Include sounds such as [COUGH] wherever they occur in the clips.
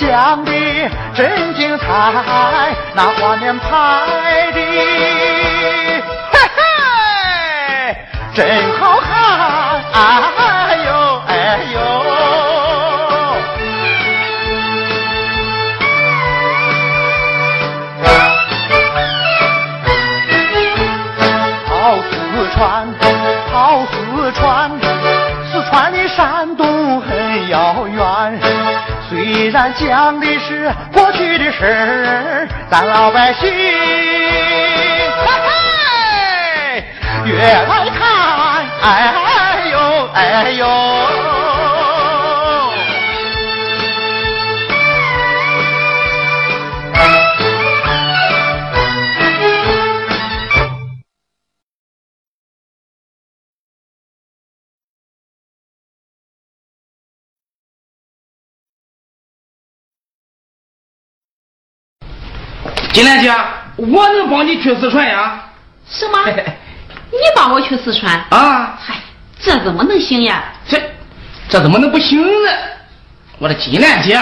讲的真精彩，那画面拍的。嘿嘿真好看，啊。是，咱老百姓越来看，哎呦哎呦。金莲姐，我能帮你去四川呀？什么？你帮我去四川？啊！嗨，这怎么能行呀？这这怎么能不行呢？我的金莲姐，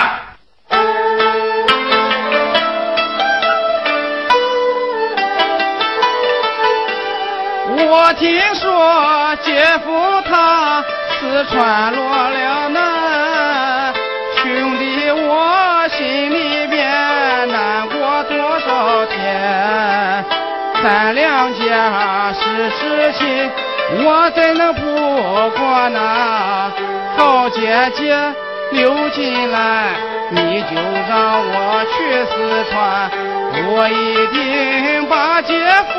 我听说姐夫他四川落了难，咱两家是知心，我怎能不管呐？好姐姐留进来，你就让我去四川，我一定把姐夫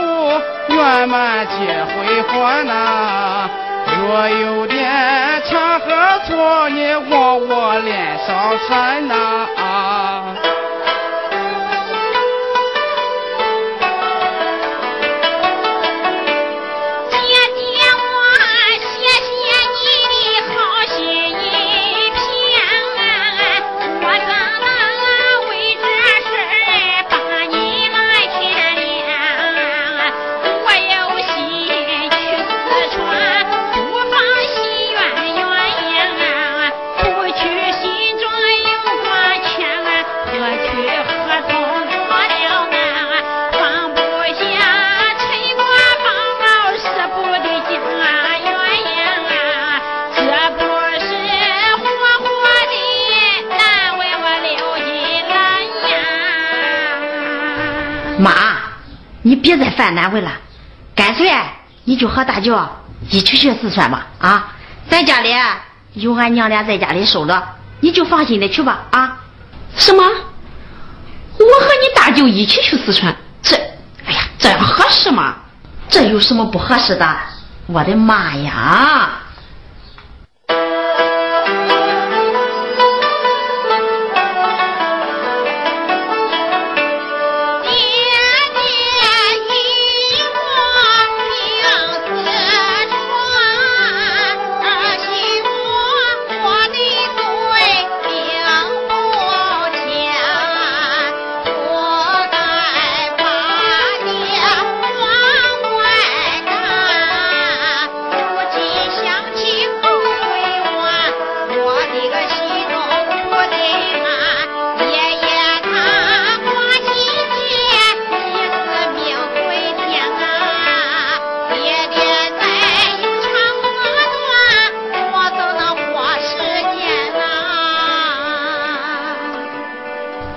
圆满接回还呐。若有点差和错，你往我脸上扇呐。别再犯难为了，干脆你就和大舅一起去四川吧啊！咱家里有俺娘俩在家里守着，你就放心的去吧啊！什么？我和你大舅一起去四川？这，哎呀，这样合适吗？这有什么不合适的？我的妈呀！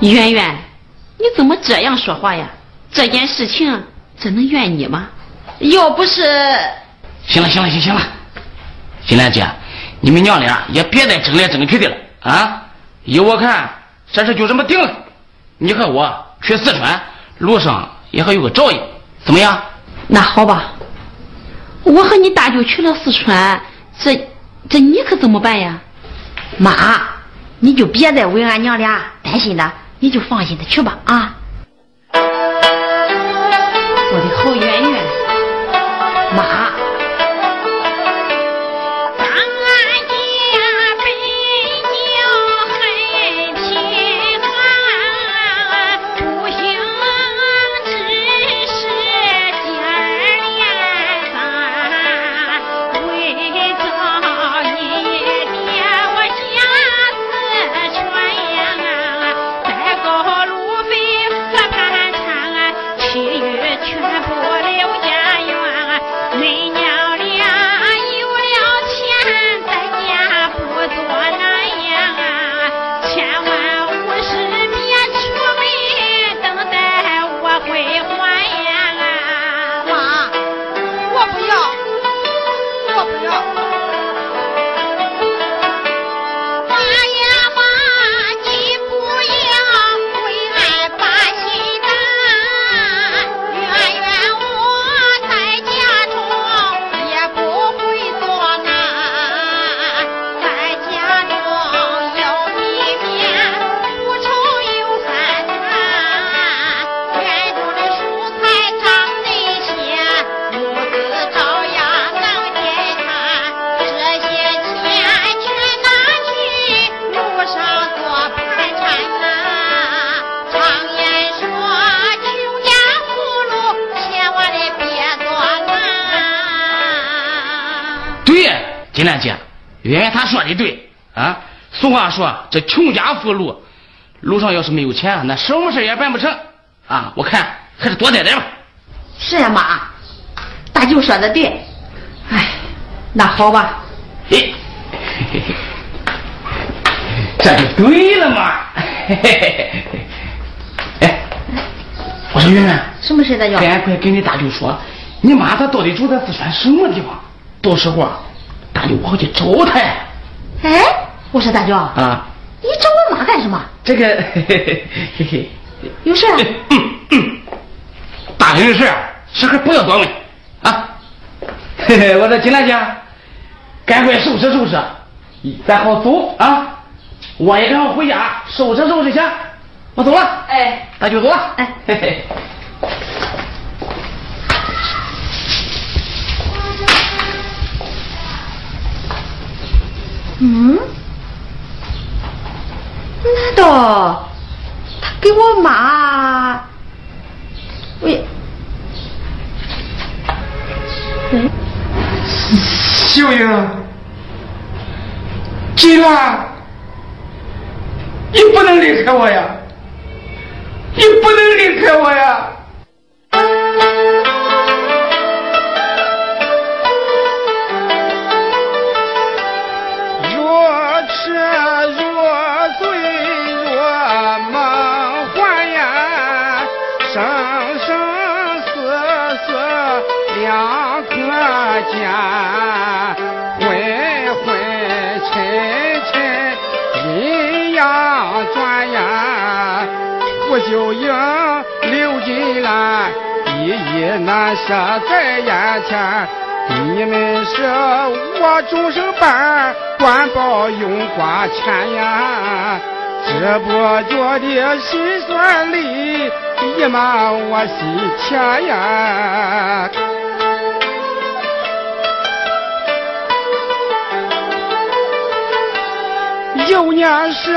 圆圆，你怎么这样说话呀？这件事情真能怨你吗？要不是……行了，行了，行行了，金兰姐，你们娘俩也别再争来争去的了啊！依我看，这事就这么定了。你和我去四川，路上也还有个照应，怎么样？那好吧，我和你大舅去了四川，这这你可怎么办呀？妈，你就别再为俺娘俩担心了。你就放心的去吧啊！我的好圆这穷家富路，路上要是没有钱，那什么事也办不成啊。我看还是多待待吧。是呀，妈，大舅说的对。哎，那好吧。嘿，[LAUGHS] 这就对了嘛。[LAUGHS] 哎，我说圆圆，什么事大舅？赶快跟你大舅说，你妈她到底住在四川什么地方？到时候啊，大舅我好去找她。哎，我说大舅啊，你找我妈干什么？这个嘿嘿嘿，有事？嗯嗯，大人的事，事还不要多问啊。嘿嘿，我说金兰姐，赶快收拾收拾，咱好走啊。我也赶快回家收拾收拾去。我走了。哎，那就走了。哎，嘿嘿。嗯？难道他给我妈？喂，秀英，金兰，你不能离开我呀！你不能离开我呀！见，昏昏沉沉阴阳转呀，不就应流金兰，一一难舍在眼前。你们是我终生伴，管保永挂牵呀。这不觉的心酸泪，溢满我心田呀。有年时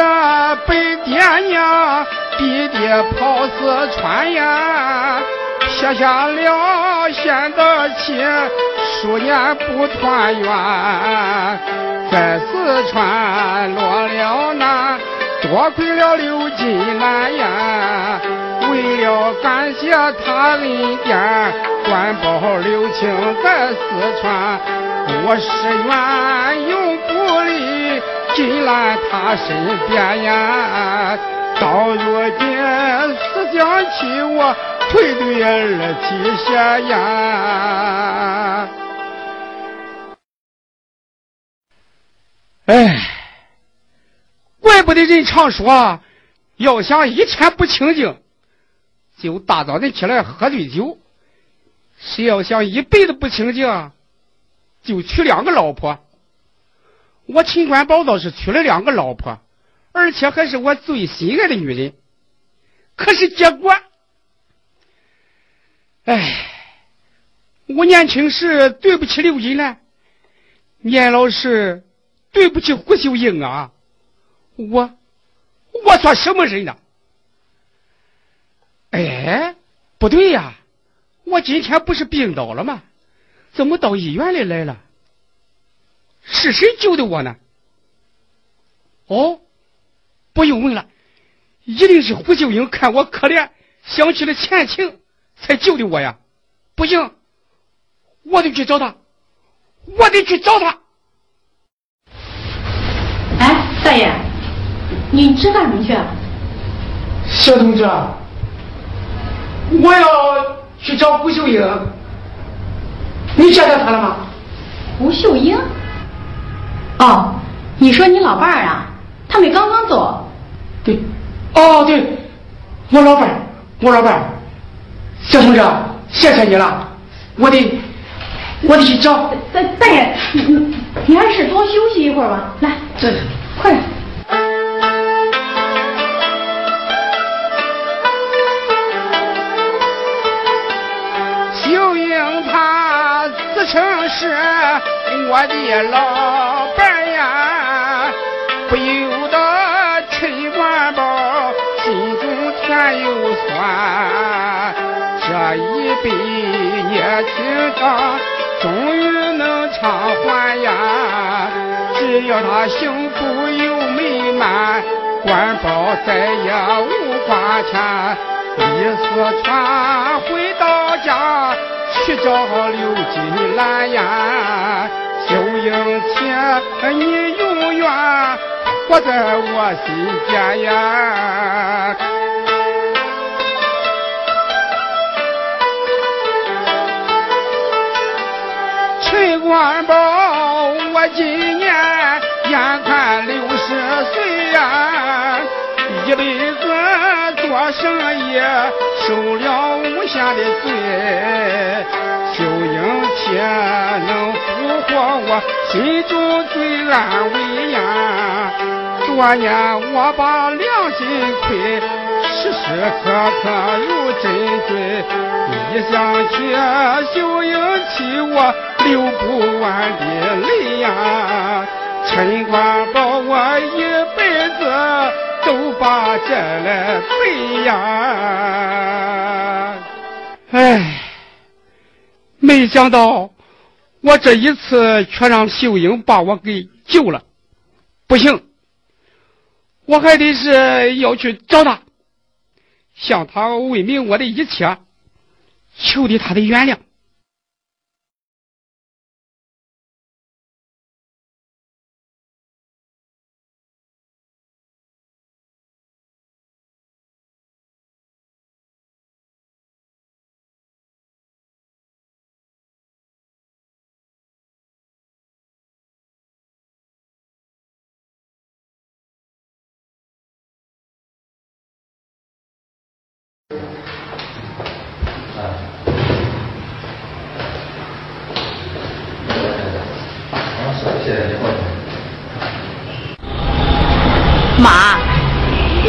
被爹娘逼的跑四川呀，撇下了先的亲，数年不团圆，在四川落了难，多亏了刘金兰呀。为了感谢他恩典，官报留情在四川，我誓愿永不离金兰他身边呀。到如今思想起我愧对儿妻血呀。哎，怪不得人常说，要想一天不清静，就大早晨起来喝醉酒；谁要想一辈子不清静，就娶两个老婆。我秦官宝倒是娶了两个老婆，而且还是我最心爱的女人。可是结果，哎，我年轻时对不起刘金兰，年老时对不起胡秀英啊！我，我算什么人呢？哎，不对呀，我今天不是病倒了吗？怎么到医院里来了？是谁救的我呢？哦，不用问了，一定是胡秀英看我可怜，想起了前情，才救的我呀！不行，我得去找他，我得去找他。哎，大爷，你这干什么去啊？小同志，我要去找胡秀英，你见到他了吗？胡秀英？哦，你说你老伴儿啊？他们刚刚走。对，哦对，我老伴儿，我老伴儿，小同志，谢谢你了，我得，我得去找。大大爷，你你你还是多休息一会儿吧。来，这快点。秀英她自称是我的老伴呀，酸。这一辈也听他终于能偿还呀！只要他幸福又美满，官保再也无挂牵。李四川回到家，去找刘金兰呀。秀英姐，你永远活在我心间呀！陈官宝，我今年眼看六十岁呀，一辈子做生意受了无限的罪。秀英姐能俘获我心中最安慰呀。多年我把良心亏，时时刻刻如针追。一想起秀英妻我。流不完的泪呀，陈官保我一辈子都把这来背呀。哎，没想到我这一次却让秀英把我给救了。不行，我还得是要去找他，向他问明我的一切，求得他的原谅。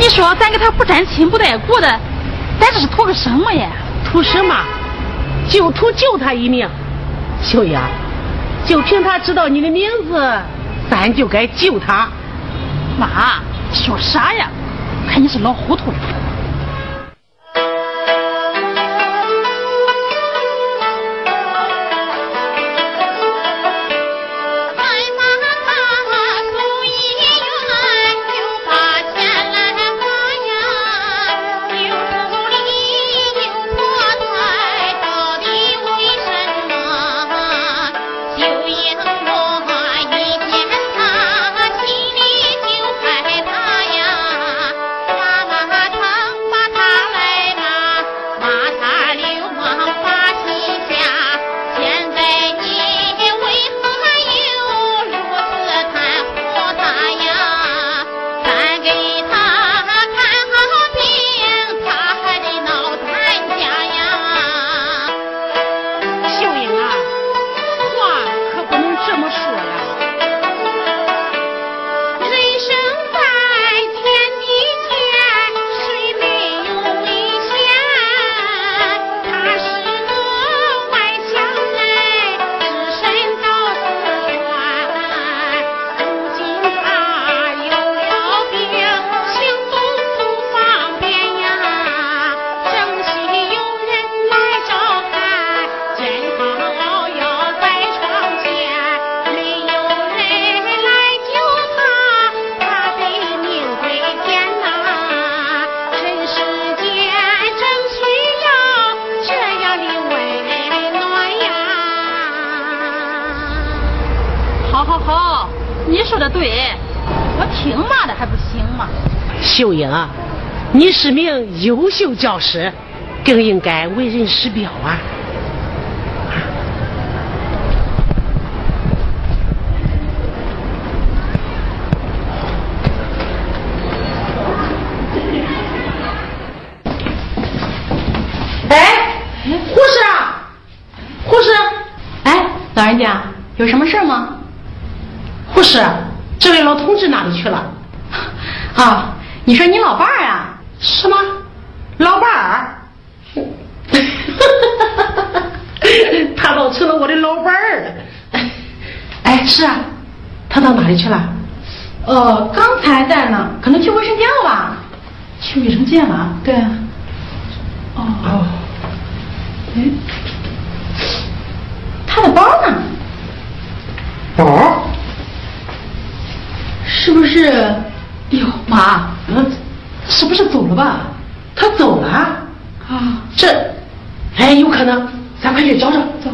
你说咱跟他不沾亲不带故的，咱这是图个什么呀？图什么？就图救他一命。秀英，就凭他知道你的名字，咱就该救他。妈，说啥呀？看你是老糊涂了。秀英，你是名优秀教师，更应该为人师表啊！哎，护士啊，护士，哎，老人家有什么事吗？护士，这位老同志哪里去了？啊。你说你老伴儿啊？什么？老伴儿？他倒成了我的老伴儿了。哎，是啊，他到哪里去了？呃，刚才在呢，可能去卫生间了吧？去卫生间了？对。哦。哎，他的包包呢？包？是不是？哎呦，妈，嗯，是不是走了吧？他走了啊？这，哎，有可能，咱快去找找，走。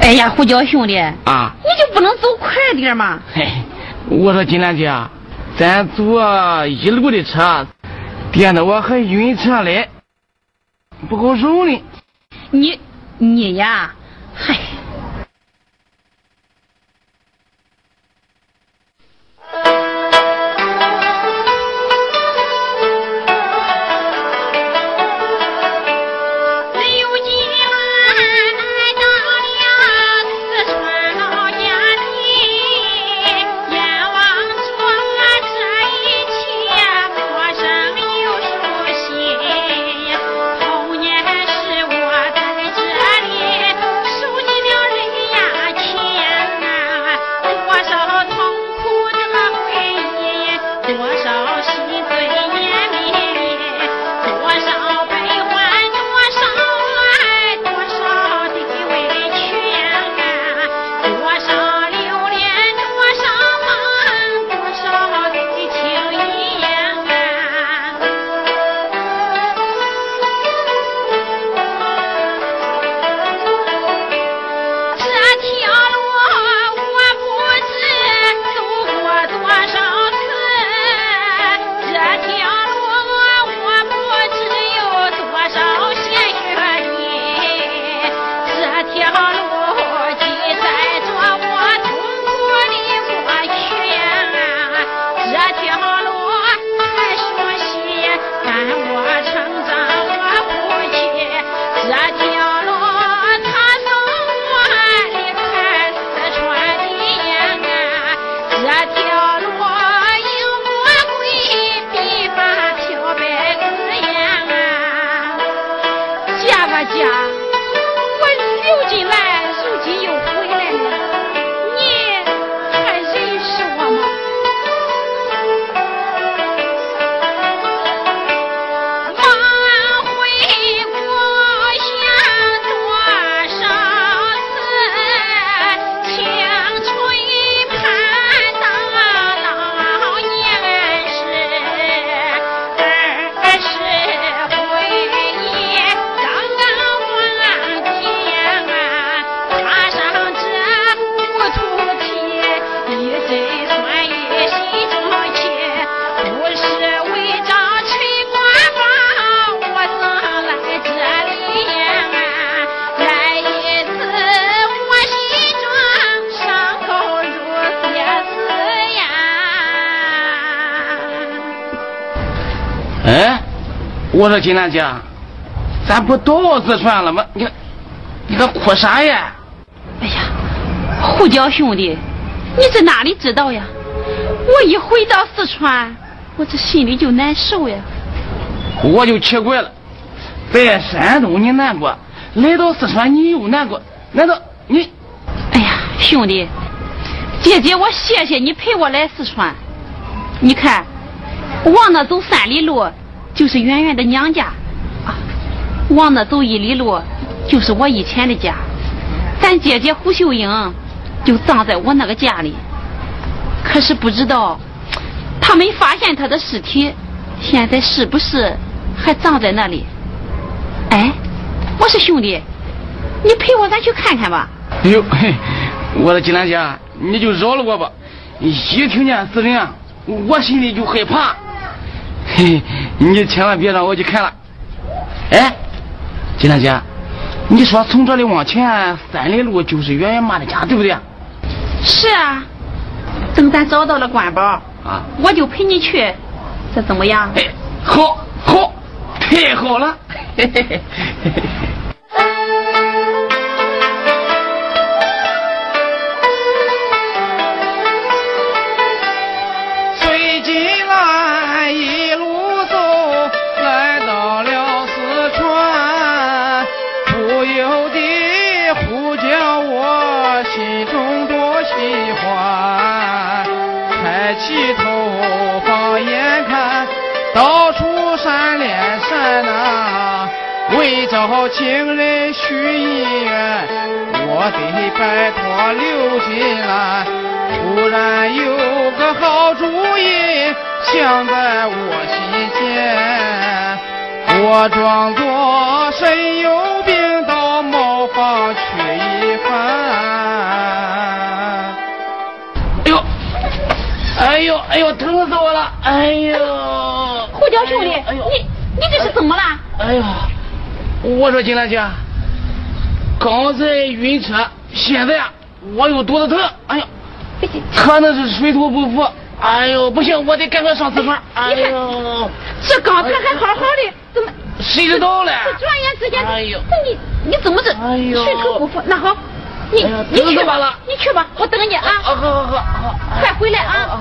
哎呀，胡椒兄弟，啊，你就不能走快点吗？嘿，我说金兰姐，咱坐一路的车，颠得我还晕车嘞，不够受呢。你你呀，嗨。我说金兰姐，咱不到四川了吗？你看，你可哭啥呀？哎呀，胡椒兄弟，你这哪里知道呀？我一回到四川，我这心里就难受呀。我就奇怪了，在山东你难过，来到四川你又难过，难道你？哎呀，兄弟，姐姐，我谢谢你陪我来四川。你看，往那走三里路就是圆圆的娘家，啊，往那走一里路就是我以前的家。咱姐姐胡秀英就葬在我那个家里，可是不知道他没发现她的尸体，现在是不是还葬在那里？哎，我说兄弟，你陪我咱去看看吧。哎呦，嘿，我说金兰姐，你就饶了我吧。一听见死人啊，我心里就害怕。嘿，[LAUGHS] 你千万别让我去看了。哎，金大姐，你说从这里往前三里路就是圆圆妈的家，对不对？是啊，等咱找到了官宝，啊，我就陪你去，这怎么样？哎，好，好，太好了。嘿嘿嘿嘿嘿情人许姻缘，我得拜托刘金兰。突然有个好主意想在我心间，我装作身有病到茅房去一番。哎呦，哎呦，哎呦，疼死我了！哎呦，胡椒兄弟，哎呦，你你这是怎么了？哎呀，我说金兰姐，刚才晕车，现在我又肚子疼，哎呀，可能是水土不服。哎呦，不行，我得赶快上厕所。哎呦，这刚才还好好的，怎么谁知道嘞？这转眼之间，哎呦这你你怎么这哎呦水土不服？那好，你你去吧你去吧，我等你啊，啊，好好好好，快回来啊！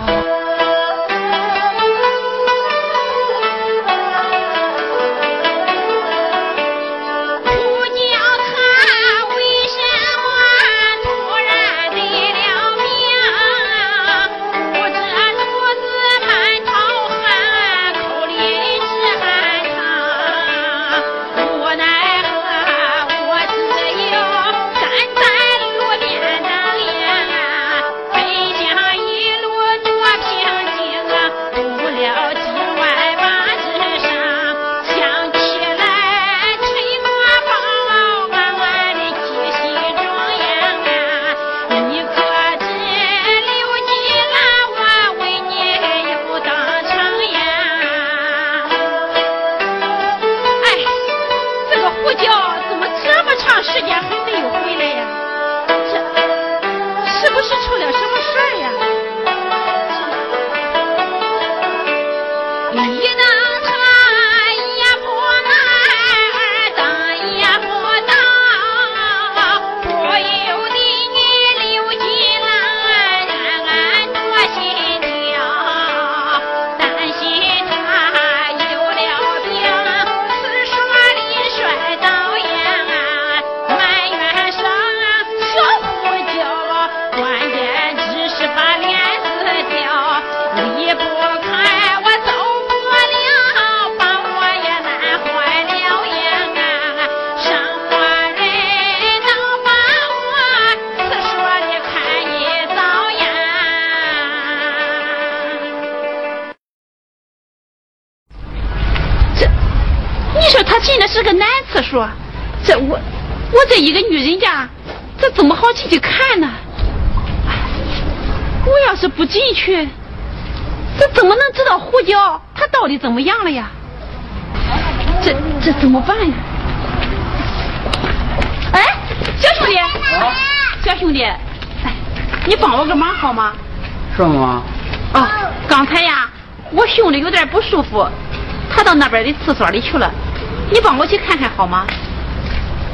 这怎么好进去看呢？哎我要是不进去，这怎么能知道胡椒他到底怎么样了呀？这这怎么办呀？哎，小兄弟，小兄弟，哎，你帮我个忙好吗？什么？哦，刚才呀，我兄弟有点不舒服，他到那边的厕所里去了，你帮我去看看好吗？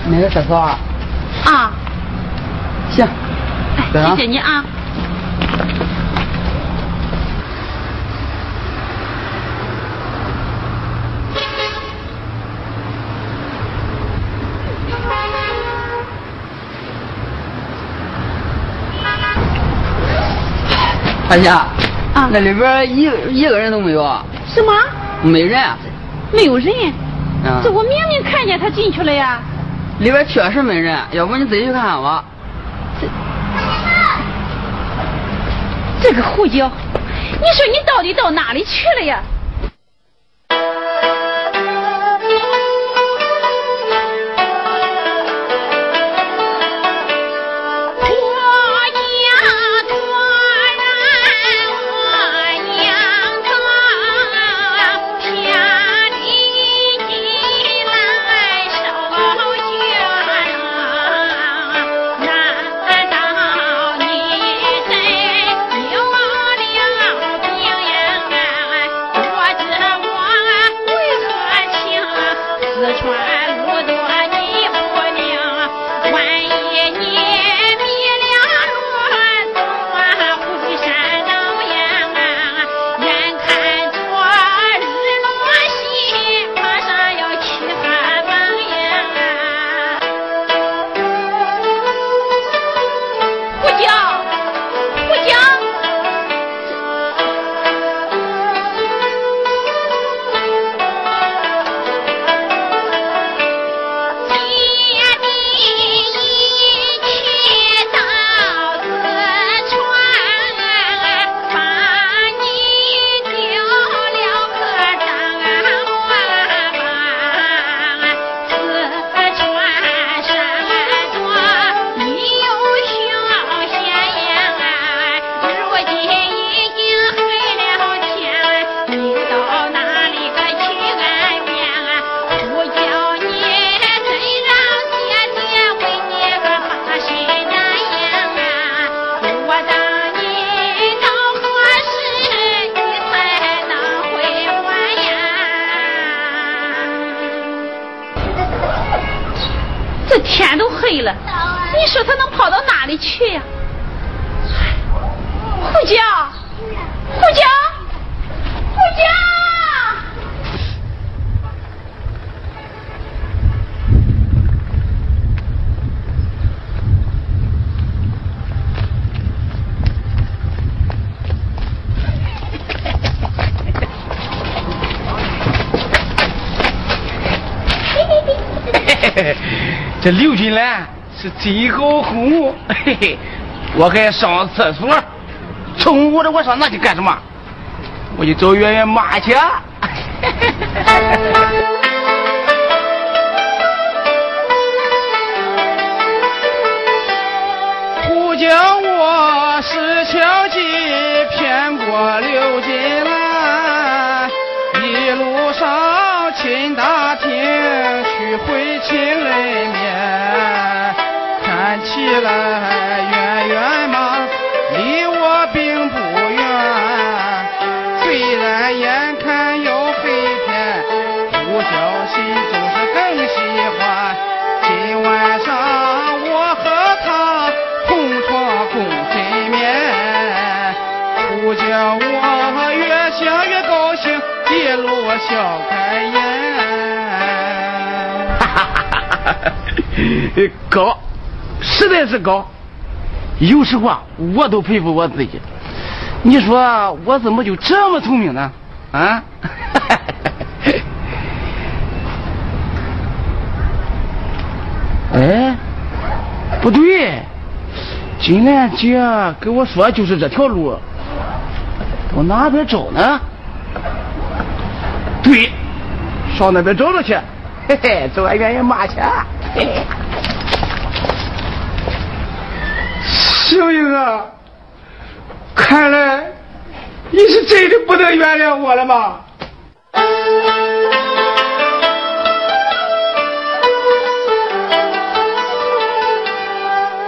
哪个厕所？啊谢谢你啊。大姐，啊那里边一一个人都没有，什么？没人。没有人？嗯这，我明明看见他进去了呀。里边确实没人，要不你自己去看看吧。这个胡椒，你说你到底到哪里去了呀？这刘金兰是真好哄，嘿嘿，我还上厕所，中午的我上那去干什么？我去找圆圆妈去。[LAUGHS] 来圆圆嘛离我并不远，虽然眼看有黑天，不小心总是更喜欢。今晚上我和他同床共枕眠，不叫我越想越高兴，一路笑开颜。高，实在是高。有时候啊，我都佩服我自己。你说我怎么就这么聪明呢？啊？[LAUGHS] 哎，不对，金兰姐跟我说就是这条路，往哪边找呢？对，上那边找找去，嘿嘿，找俺愿意骂去。嘿嘿秀英啊，看来你是真的不能原谅我了吗？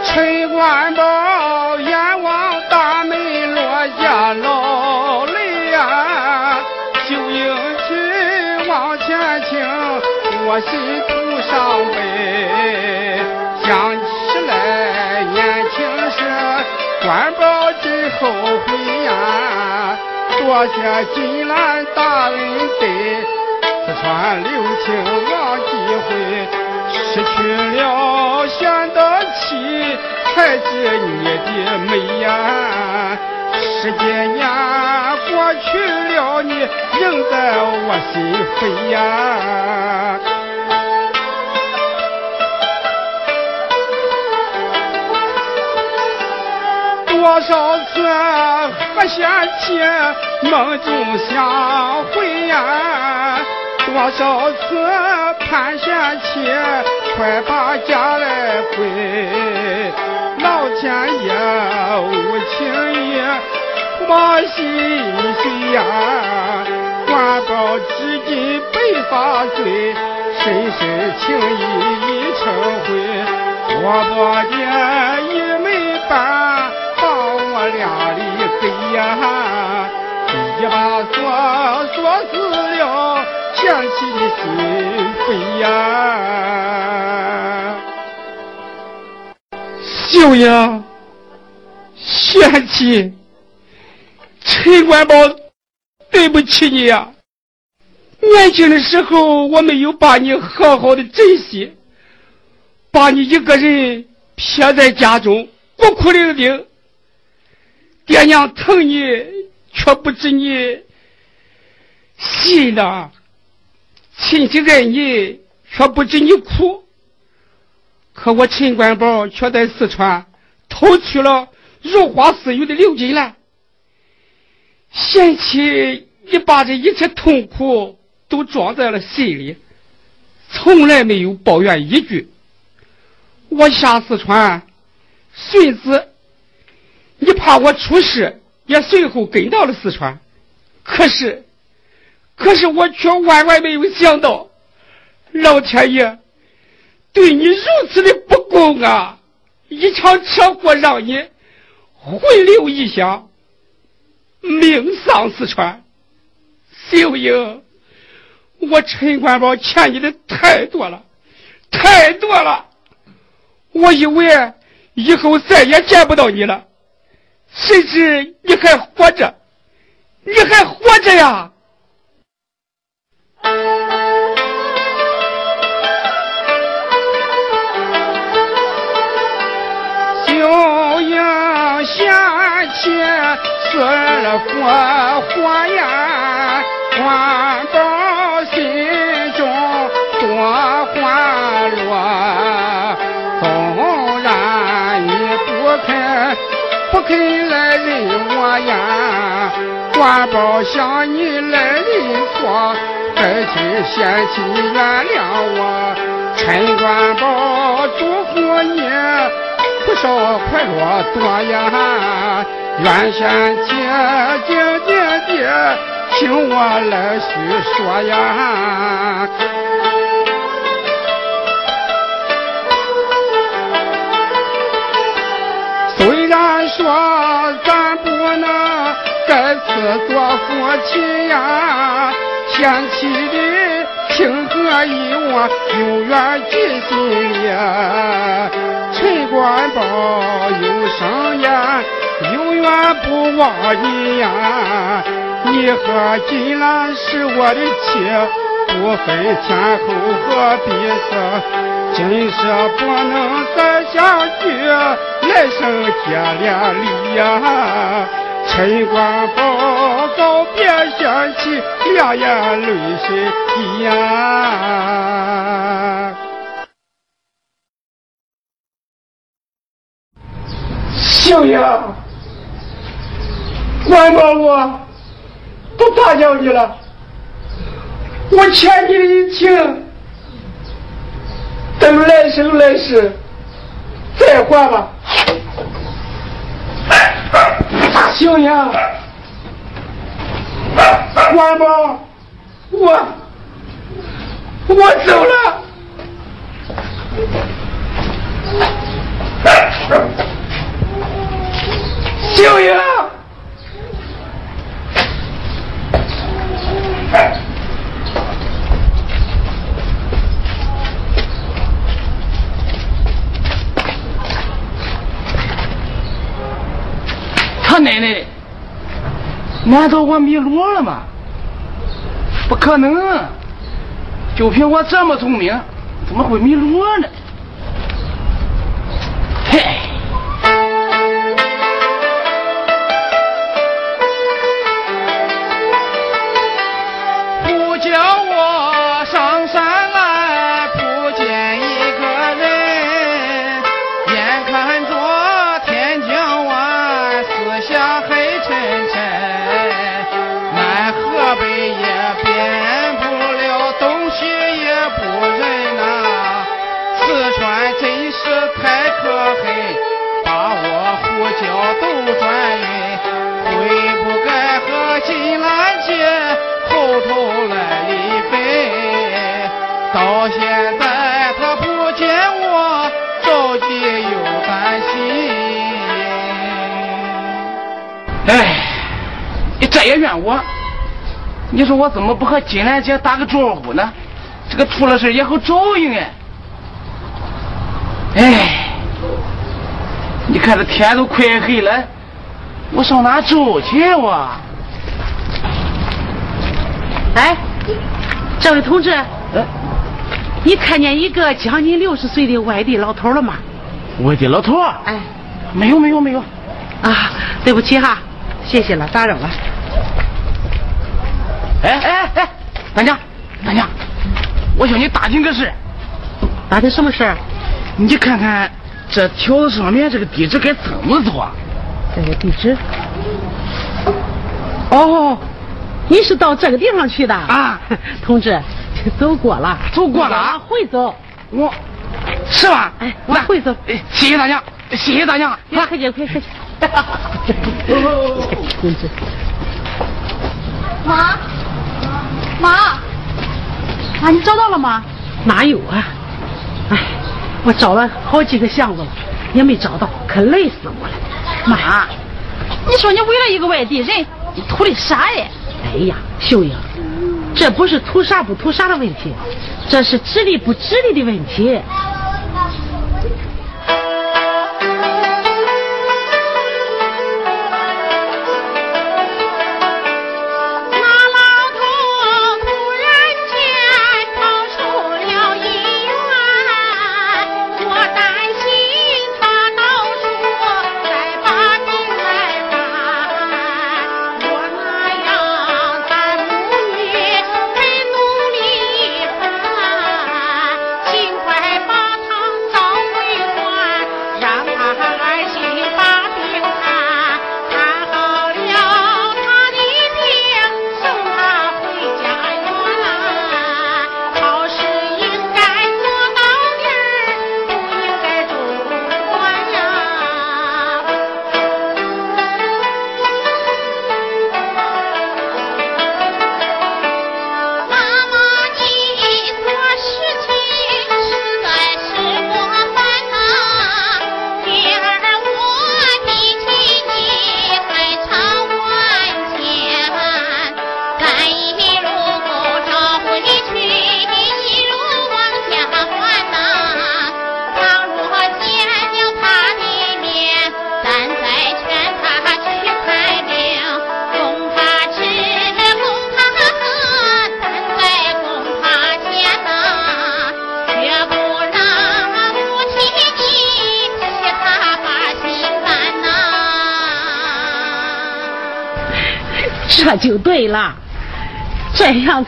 陈官宝眼望大门落下老泪呀，秀英去往前倾，我心呀，多谢金兰大恩德，四川留情忘机会。失去了选得起，才知你的美呀。十几年过去了，你仍在我心扉呀。多少次和弦起，梦中相会呀。多少次盼弦起，快把家来归。老天爷无情义，我心碎呀。官保至今被发罪，深深情意已成灰。我伯爹一没办，把我俩离黑呀。把锁锁死了前妻的心扉呀。秀英贤妻陈官宝对不起你呀。年轻的时候我没有把你好好的珍惜把你一个人撇在家中孤苦伶仃爹娘疼你却不知你心呐；亲戚爱你，却不知你苦。可我陈官宝却在四川偷去了如花似玉的刘金兰，嫌弃你把这一切痛苦都装在了心里，从来没有抱怨一句。我下四川寻子，你怕我出事，也随后跟到了四川。可是，可是我却万万没有想到，老天爷。对你如此的不公啊！一场车祸让你魂留异乡，命丧四川。秀英，我陈官宝欠你的太多了，太多了。我以为以后再也见不到你了，谁知你还活着，你还活着呀！死了活活呀，官宝心中多不肯来认我呀，官宝想你来认错，还请贤妻原谅我。陈官宝祝福你不少快乐多呀。原先姐姐姐姐，听我来叙说呀。然说咱不能再次做夫妻呀，贤妻的情和义我永远记心里。陈官宝有生言。永远不忘你呀！你和金兰是我的妻，不分前后和彼此，今生不能再相聚，来生结连理呀！陈官宝告别贤妻，两眼泪水滴呀！秀英。管把我不打搅你了，我欠你的情，等来生来世再换吧。行呀，管宝，我我走了。行呀。他奶奶的，难道我迷路了吗？不可能，就凭我这么聪明，怎么会迷路呢？嘿。别怨我，你说我怎么不和金兰姐打个招呼呢？这个出了事也好照应哎。哎，你看这天都快黑了，我上哪找去我？哎，这位同志，呃，你看见一个将近六十岁的外地老头了吗？外地老头儿，哎，没有没有没有，啊，对不起哈，谢谢了，打扰了。哎哎哎，大娘大娘，我向你打听个事，打听什么事儿？你看看这条子上面这个地址该怎么走啊？这个地址。哦，你是到这个地方去的啊？[LAUGHS] 同志，走过了，走过了往回走。我，是吧？哎，往回走。哎谢谢大娘，谢谢大娘啊！别客气，别客气。同志，妈，妈，啊，你找到了吗？哪有啊？哎，我找了好几个巷子了，也没找到，可累死我了。妈，你说你为了一个外地人，你图的啥呀？哎呀，秀英，这不是图啥不图啥的问题，这是智力不智力的问题。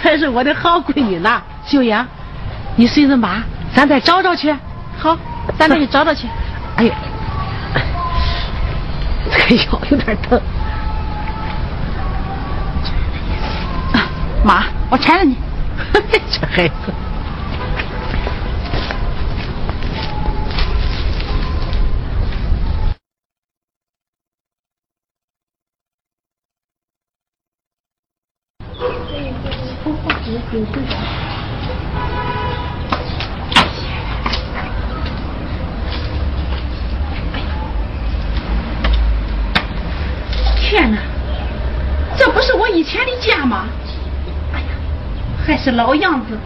才是我的好闺女呢。秀英，你随着妈，咱再找找去。好，咱再去找找去。[LAUGHS] 哎呀，这个腰有点疼。妈，我搀着你。[LAUGHS] 这孩子，老样子。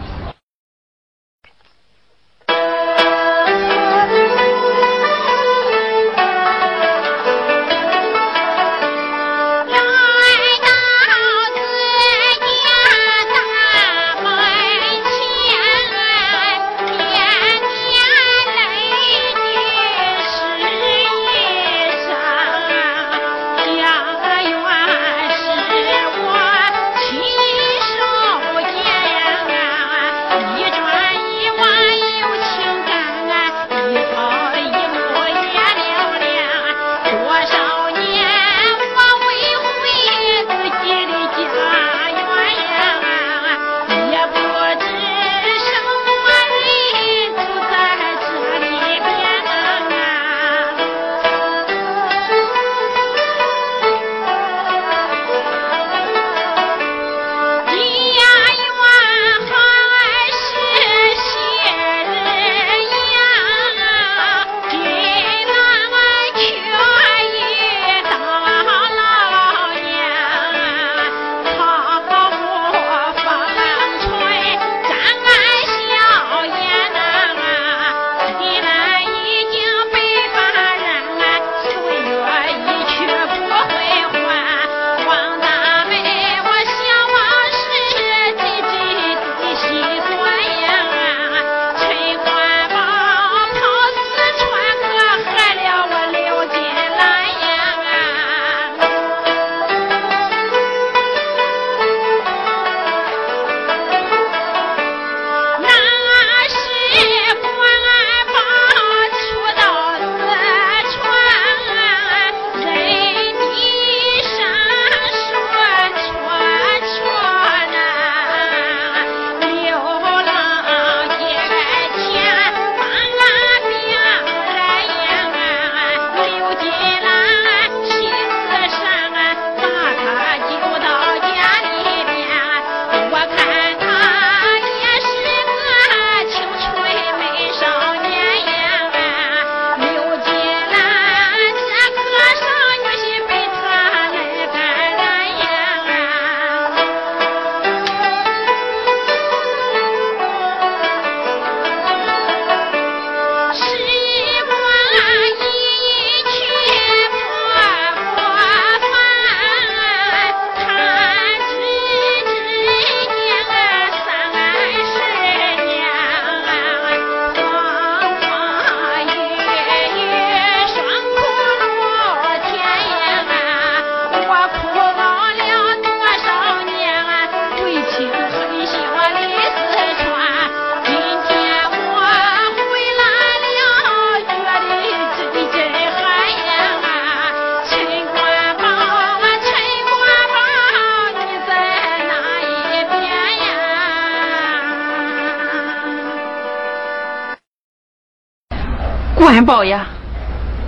三宝呀，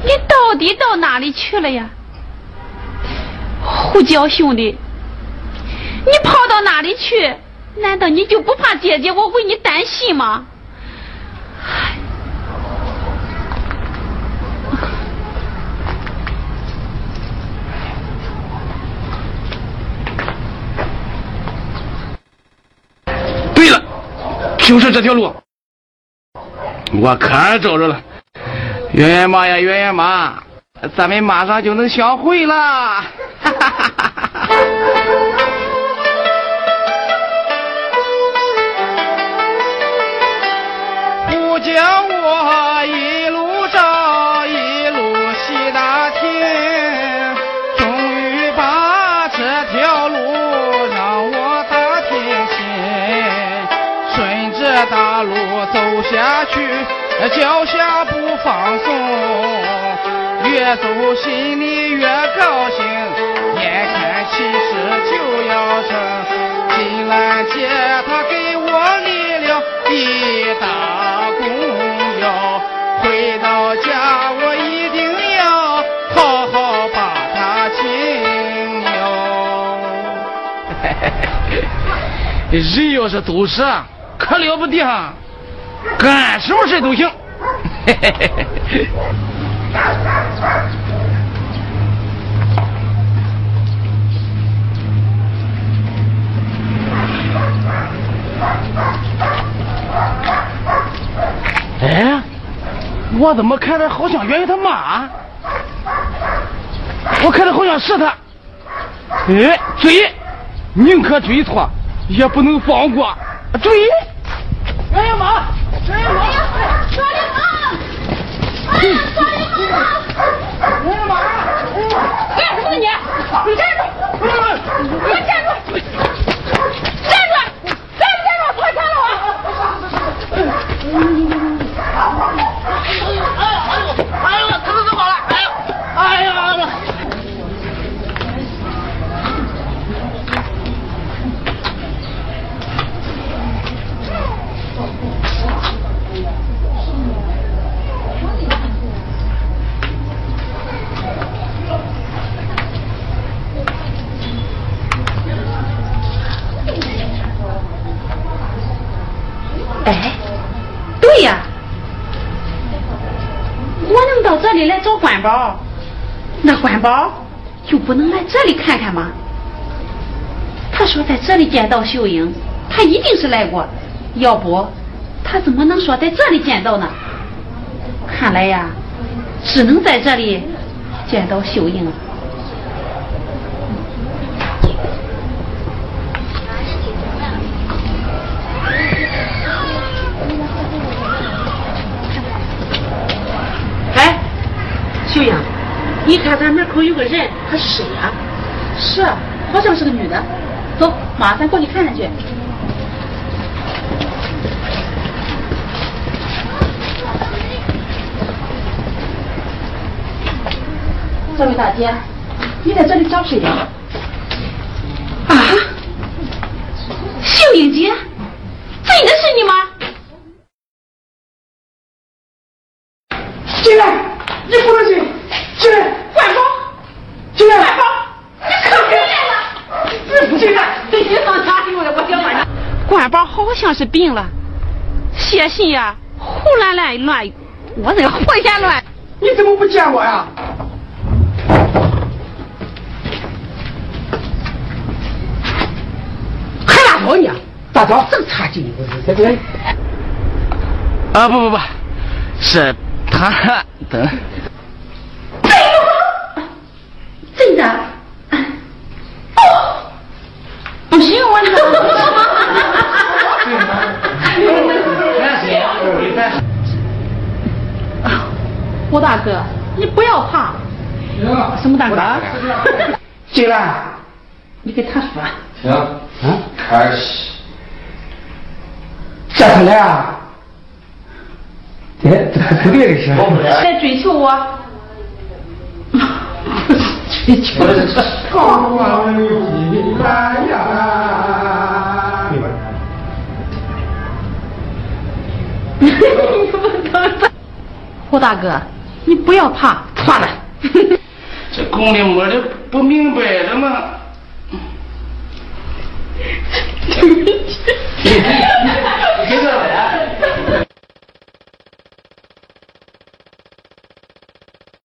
你到底到哪里去了呀？胡椒兄弟，你跑到哪里去？难道你就不怕姐姐我为你担心吗？对了，就是这条路，我看着着了。圆圆妈呀，圆圆妈，咱们马上就能相会了。哈哈哈哈哈！不叫我一路找，一路细打听，终于把这条路让我打听清。顺着大路走下去，脚下不放松，越走心里越高兴，眼看其实就要成。金兰姐她给我立了一大功哟，回到家我一定要好好把她请哟。[LAUGHS] 人要是走实，可了不得，干什么事都行。嘿嘿嘿。哎，我怎么看着好像圆圆他妈？我看着好像是他。哎，追，宁可追错，也不能放过。追，圆圆妈，圆圆妈，抓流氓！哎，抓流氓！圆圆妈，干什么呢你？你站住！给我站住！站住！站不站住？脱枪了我！哎呦，他都怎么了？哎呦，哎呀，哎呀！哎，对呀，我能到这里来找关宝，宝就不能来这里看看吗？他说在这里见到秀英，他一定是来过，要不他怎么能说在这里见到呢？看来呀，只能在这里见到秀英。了，你看咱门口有个人，他是谁呀、是，好像是个女的。走，马上过去看看去。这位大姐，你在这里找谁呀？啊，秀英姐，真的是你吗？进来，你不能进，进来，关宝，进来，关宝，你可回来了！你不进来，你上哪里了？我想问你。关宝好像是病了，写信呀、胡乱乱乱，我这个胡言乱。你怎么不见我呀？还拉倒你啊！大早正差劲，这个啊不不不，是他等。胡大哥，你不要怕。什么大哥？[LAUGHS] 进来，你给他说。行，嗯，开始。这他来啊？哎，这可别的是。来追求我？追求高光进来呀！[LAUGHS] [LAUGHS] 胡大哥，你不要怕。怕了。[LAUGHS] 这宫里摸的不明白的吗对不起你别说了